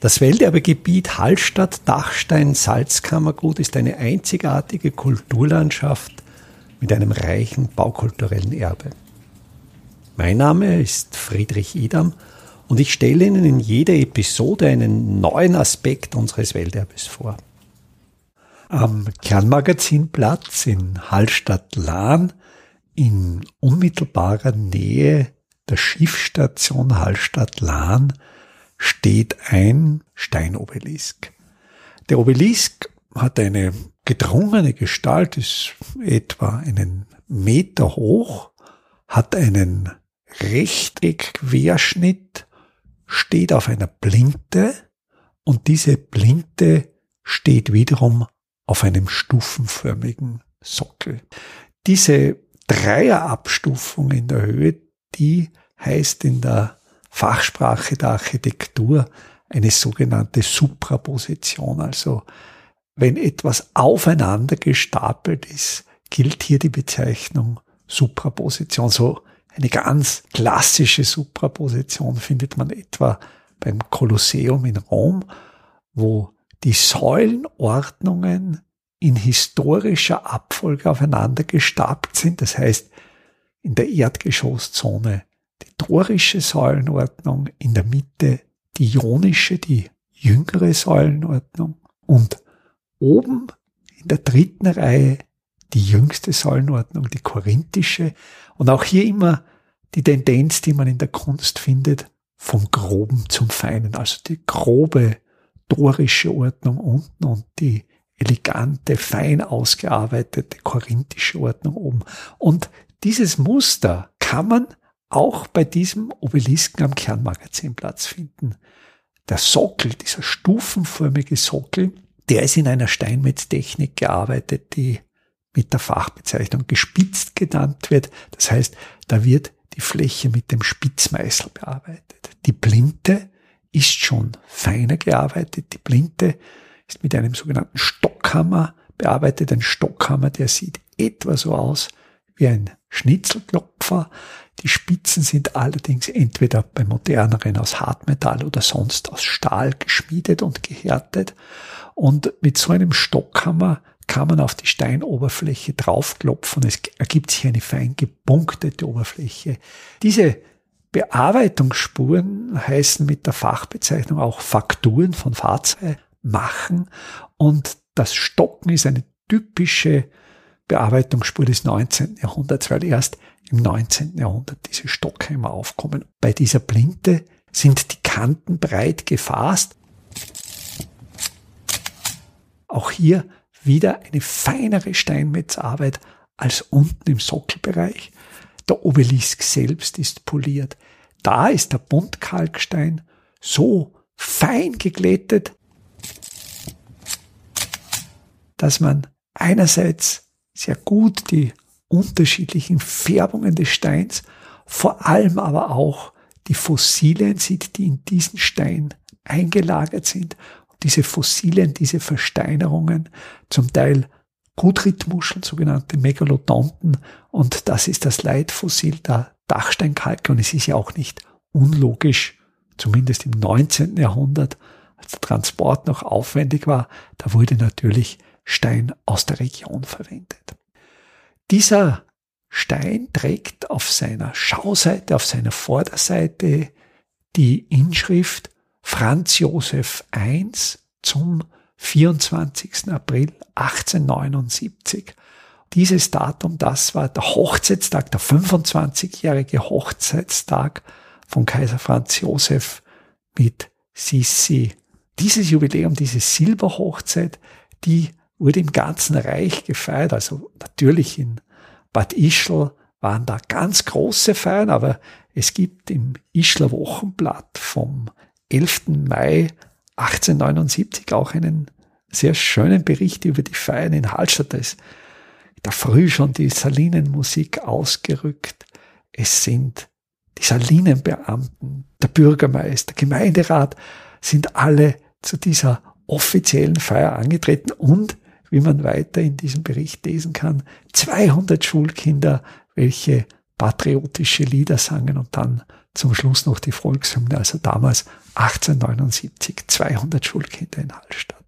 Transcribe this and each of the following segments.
Das Welterbegebiet Hallstatt-Dachstein-Salzkammergut ist eine einzigartige Kulturlandschaft mit einem reichen baukulturellen Erbe. Mein Name ist Friedrich Idam und ich stelle Ihnen in jeder Episode einen neuen Aspekt unseres Welterbes vor. Am Kernmagazinplatz in Hallstatt-Lahn in unmittelbarer Nähe der Schiffstation Hallstatt-Lahn steht ein Steinobelisk. Der Obelisk hat eine gedrungene Gestalt, ist etwa einen Meter hoch, hat einen Rechteckquerschnitt, steht auf einer Blinte und diese Blinte steht wiederum auf einem stufenförmigen Sockel. Diese Dreierabstufung in der Höhe, die heißt in der Fachsprache der Architektur eine sogenannte Supraposition. Also wenn etwas aufeinander gestapelt ist, gilt hier die Bezeichnung Supraposition. So eine ganz klassische Supraposition findet man etwa beim Kolosseum in Rom, wo die Säulenordnungen in historischer Abfolge aufeinander gestapelt sind. Das heißt, in der Erdgeschosszone dorische Säulenordnung, in der Mitte die ionische, die jüngere Säulenordnung und oben in der dritten Reihe die jüngste Säulenordnung, die korinthische und auch hier immer die Tendenz, die man in der Kunst findet, vom Groben zum Feinen, also die grobe dorische Ordnung unten und die elegante, fein ausgearbeitete korinthische Ordnung oben. Und dieses Muster kann man auch bei diesem Obelisken am Kernmagazinplatz finden. Der Sockel, dieser stufenförmige Sockel, der ist in einer Steinmetztechnik gearbeitet, die mit der Fachbezeichnung gespitzt genannt wird. Das heißt, da wird die Fläche mit dem Spitzmeißel bearbeitet. Die Blinte ist schon feiner gearbeitet. Die Blinte ist mit einem sogenannten Stockhammer bearbeitet. Ein Stockhammer, der sieht etwa so aus wie ein Schnitzelklopfer. Die Spitzen sind allerdings entweder bei moderneren aus Hartmetall oder sonst aus Stahl geschmiedet und gehärtet. Und mit so einem Stockhammer kann man auf die Steinoberfläche draufklopfen. Es ergibt sich eine fein gepunktete Oberfläche. Diese Bearbeitungsspuren heißen mit der Fachbezeichnung auch Fakturen von Fahrzeugen machen. Und das Stocken ist eine typische Bearbeitungsspur des 19. Jahrhunderts, weil erst im 19. Jahrhundert diese Stockhämmer aufkommen. Bei dieser Blinte sind die Kanten breit gefasst. Auch hier wieder eine feinere Steinmetzarbeit als unten im Sockelbereich. Der Obelisk selbst ist poliert. Da ist der Buntkalkstein so fein geglättet, dass man einerseits sehr gut die unterschiedlichen Färbungen des Steins, vor allem aber auch die Fossilien sieht, die in diesen Stein eingelagert sind. Und diese Fossilien, diese Versteinerungen, zum Teil Gutritmuscheln, sogenannte Megalodonten, und das ist das Leitfossil der Dachsteinkalke. Und es ist ja auch nicht unlogisch, zumindest im 19. Jahrhundert, als der Transport noch aufwendig war, da wurde natürlich Stein aus der Region verwendet. Dieser Stein trägt auf seiner Schauseite, auf seiner Vorderseite die Inschrift Franz Josef I zum 24. April 1879. Dieses Datum, das war der Hochzeitstag, der 25-jährige Hochzeitstag von Kaiser Franz Josef mit Sissi. Dieses Jubiläum, diese Silberhochzeit, die wurde im ganzen Reich gefeiert. Also natürlich in Bad Ischl waren da ganz große Feiern, aber es gibt im Ischler Wochenblatt vom 11. Mai 1879 auch einen sehr schönen Bericht über die Feiern in Hallstatt. Da ist da früh schon die Salinenmusik ausgerückt. Es sind die Salinenbeamten, der Bürgermeister, Gemeinderat sind alle zu dieser offiziellen Feier angetreten und wie man weiter in diesem Bericht lesen kann, 200 Schulkinder, welche patriotische Lieder sangen und dann zum Schluss noch die Volkshymne, also damals 1879, 200 Schulkinder in Hallstatt.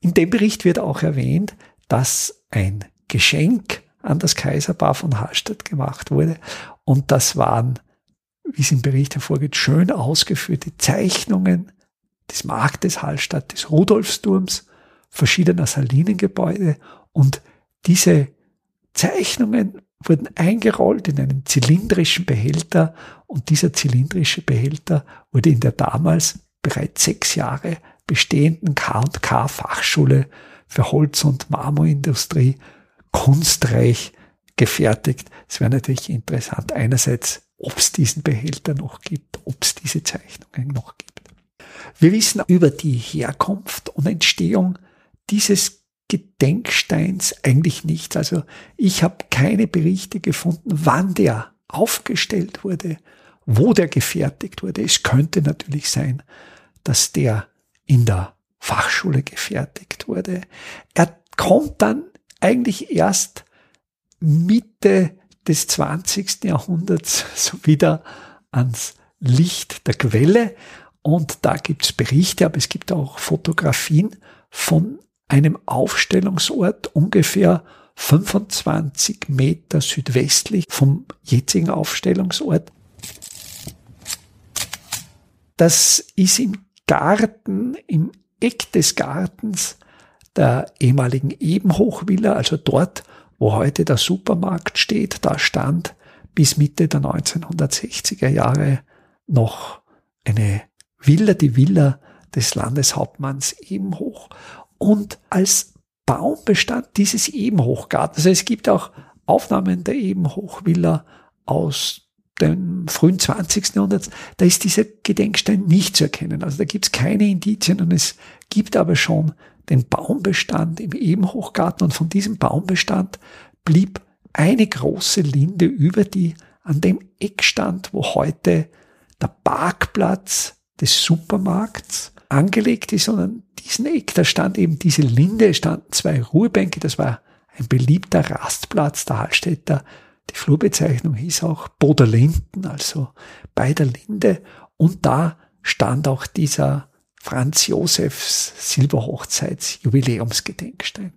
In dem Bericht wird auch erwähnt, dass ein Geschenk an das Kaiserpaar von Hallstatt gemacht wurde und das waren, wie es im Bericht hervorgeht, schön ausgeführte Zeichnungen des Marktes Hallstatt, des Rudolfsturms, verschiedener Salinengebäude und diese Zeichnungen wurden eingerollt in einen zylindrischen Behälter und dieser zylindrische Behälter wurde in der damals bereits sechs Jahre bestehenden K&K Fachschule für Holz- und Marmorindustrie kunstreich gefertigt. Es wäre natürlich interessant, einerseits, ob es diesen Behälter noch gibt, ob es diese Zeichnungen noch gibt. Wir wissen über die Herkunft und Entstehung dieses Gedenksteins eigentlich nichts. Also ich habe keine Berichte gefunden, wann der aufgestellt wurde, wo der gefertigt wurde. Es könnte natürlich sein, dass der in der Fachschule gefertigt wurde. Er kommt dann eigentlich erst Mitte des 20. Jahrhunderts so wieder ans Licht der Quelle. Und da gibt es Berichte, aber es gibt auch Fotografien von einem Aufstellungsort ungefähr 25 Meter südwestlich vom jetzigen Aufstellungsort. Das ist im Garten, im Eck des Gartens der ehemaligen Ebenhochvilla, also dort, wo heute der Supermarkt steht, da stand bis Mitte der 1960er Jahre noch eine Villa, die Villa des Landeshauptmanns Ebenhoch und als Baumbestand dieses Ebenhochgartens. Also es gibt auch Aufnahmen der Ebenhochvilla aus dem frühen 20. Jahrhundert, da ist dieser Gedenkstein nicht zu erkennen. Also da gibt es keine Indizien und es gibt aber schon den Baumbestand im Ebenhochgarten und von diesem Baumbestand blieb eine große Linde über, die an dem Eck stand, wo heute der Parkplatz des Supermarkts angelegt ist, sondern diesen Eck, da stand eben diese Linde, standen zwei Ruhebänke, das war ein beliebter Rastplatz der Hallstätter. Die Flurbezeichnung hieß auch Boder Linden, also bei der Linde. Und da stand auch dieser Franz Josefs Silberhochzeitsjubiläumsgedenkstein.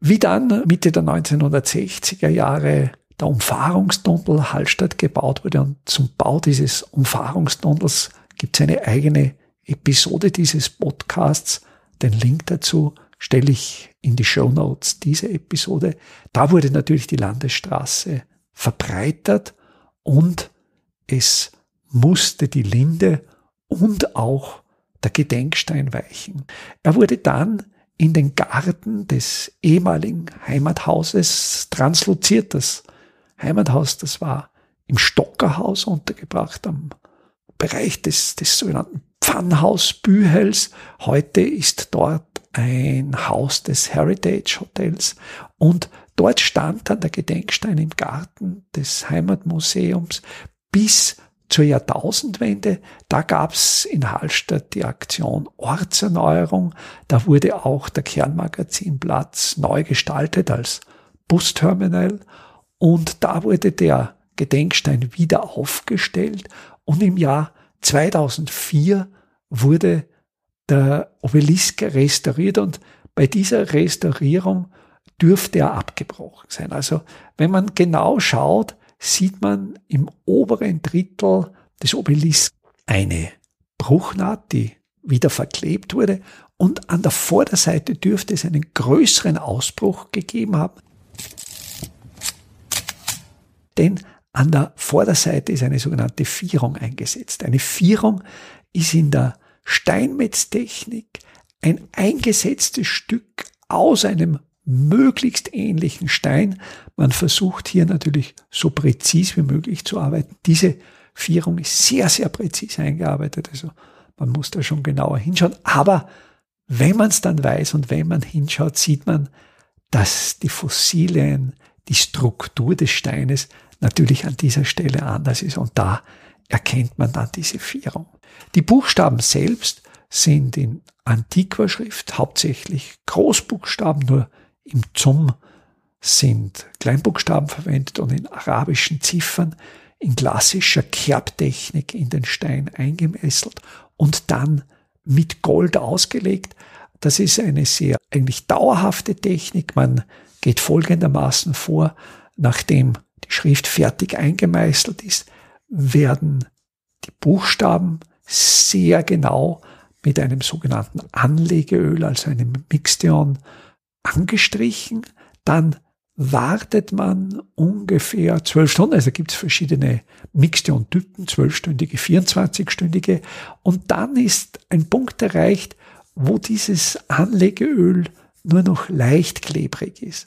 Wie dann Mitte der 1960er Jahre der Umfahrungstunnel Hallstatt gebaut wurde und zum Bau dieses Umfahrungstunnels gibt es eine eigene Episode dieses Podcasts. Den Link dazu stelle ich in die Show Notes diese Episode. Da wurde natürlich die Landesstraße verbreitert und es musste die Linde und auch der Gedenkstein weichen. Er wurde dann in den Garten des ehemaligen Heimathauses transloziert. Das Heimathaus, das war im Stockerhaus untergebracht, am Bereich des, des sogenannten Pfannhaus Bühels. Heute ist dort ein Haus des Heritage Hotels und dort stand dann der Gedenkstein im Garten des Heimatmuseums bis zur Jahrtausendwende. Da gab's in Hallstatt die Aktion Ortserneuerung. Da wurde auch der Kernmagazinplatz neu gestaltet als Busterminal und da wurde der Gedenkstein wieder aufgestellt und im Jahr 2004 wurde der Obelisk restauriert und bei dieser Restaurierung dürfte er abgebrochen sein. Also wenn man genau schaut, sieht man im oberen Drittel des Obelisks eine Bruchnaht, die wieder verklebt wurde und an der Vorderseite dürfte es einen größeren Ausbruch gegeben haben. Denn an der Vorderseite ist eine sogenannte Vierung eingesetzt. Eine Vierung ist in der Steinmetztechnik ein eingesetztes Stück aus einem möglichst ähnlichen Stein. Man versucht hier natürlich so präzis wie möglich zu arbeiten. Diese Vierung ist sehr, sehr präzise eingearbeitet. Also man muss da schon genauer hinschauen. Aber wenn man es dann weiß und wenn man hinschaut, sieht man, dass die Fossilien, die Struktur des Steines natürlich an dieser Stelle anders ist und da erkennt man dann diese Vierung. Die Buchstaben selbst sind in antiquer Schrift hauptsächlich Großbuchstaben, nur im Zum sind Kleinbuchstaben verwendet und in arabischen Ziffern. in klassischer Kerbtechnik in den Stein eingemesselt und dann mit Gold ausgelegt. Das ist eine sehr eigentlich dauerhafte Technik. Man geht folgendermaßen vor, nachdem die Schrift fertig eingemeißelt ist, werden die Buchstaben sehr genau mit einem sogenannten Anlegeöl, also einem Mixtion, angestrichen. Dann wartet man ungefähr zwölf Stunden. Also gibt es verschiedene Mixtion-Typen, zwölfstündige, 24-stündige. Und dann ist ein Punkt erreicht, wo dieses Anlegeöl nur noch leicht klebrig ist.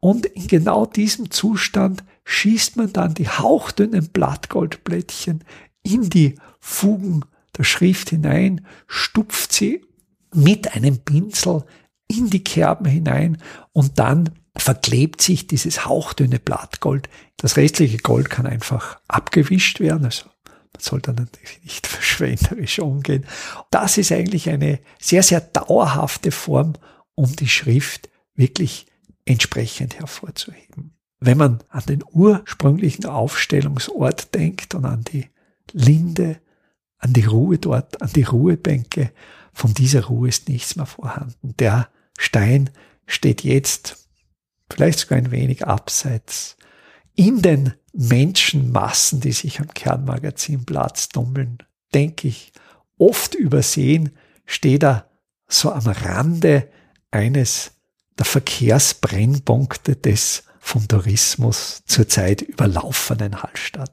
Und in genau diesem Zustand schießt man dann die hauchdünnen Blattgoldblättchen in die Fugen der Schrift hinein, stupft sie mit einem Pinsel in die Kerben hinein und dann verklebt sich dieses hauchdünne Blattgold. Das restliche Gold kann einfach abgewischt werden. Also man soll da natürlich nicht verschwenderisch umgehen. Das ist eigentlich eine sehr, sehr dauerhafte Form, um die Schrift wirklich entsprechend hervorzuheben. Wenn man an den ursprünglichen Aufstellungsort denkt und an die Linde, an die Ruhe dort, an die Ruhebänke. Von dieser Ruhe ist nichts mehr vorhanden. Der Stein steht jetzt vielleicht sogar ein wenig abseits in den Menschenmassen, die sich am Kernmagazinplatz tummeln, denke ich, oft übersehen, steht er so am Rande eines der Verkehrsbrennpunkte des vom Tourismus zurzeit überlaufenen Hallstatt.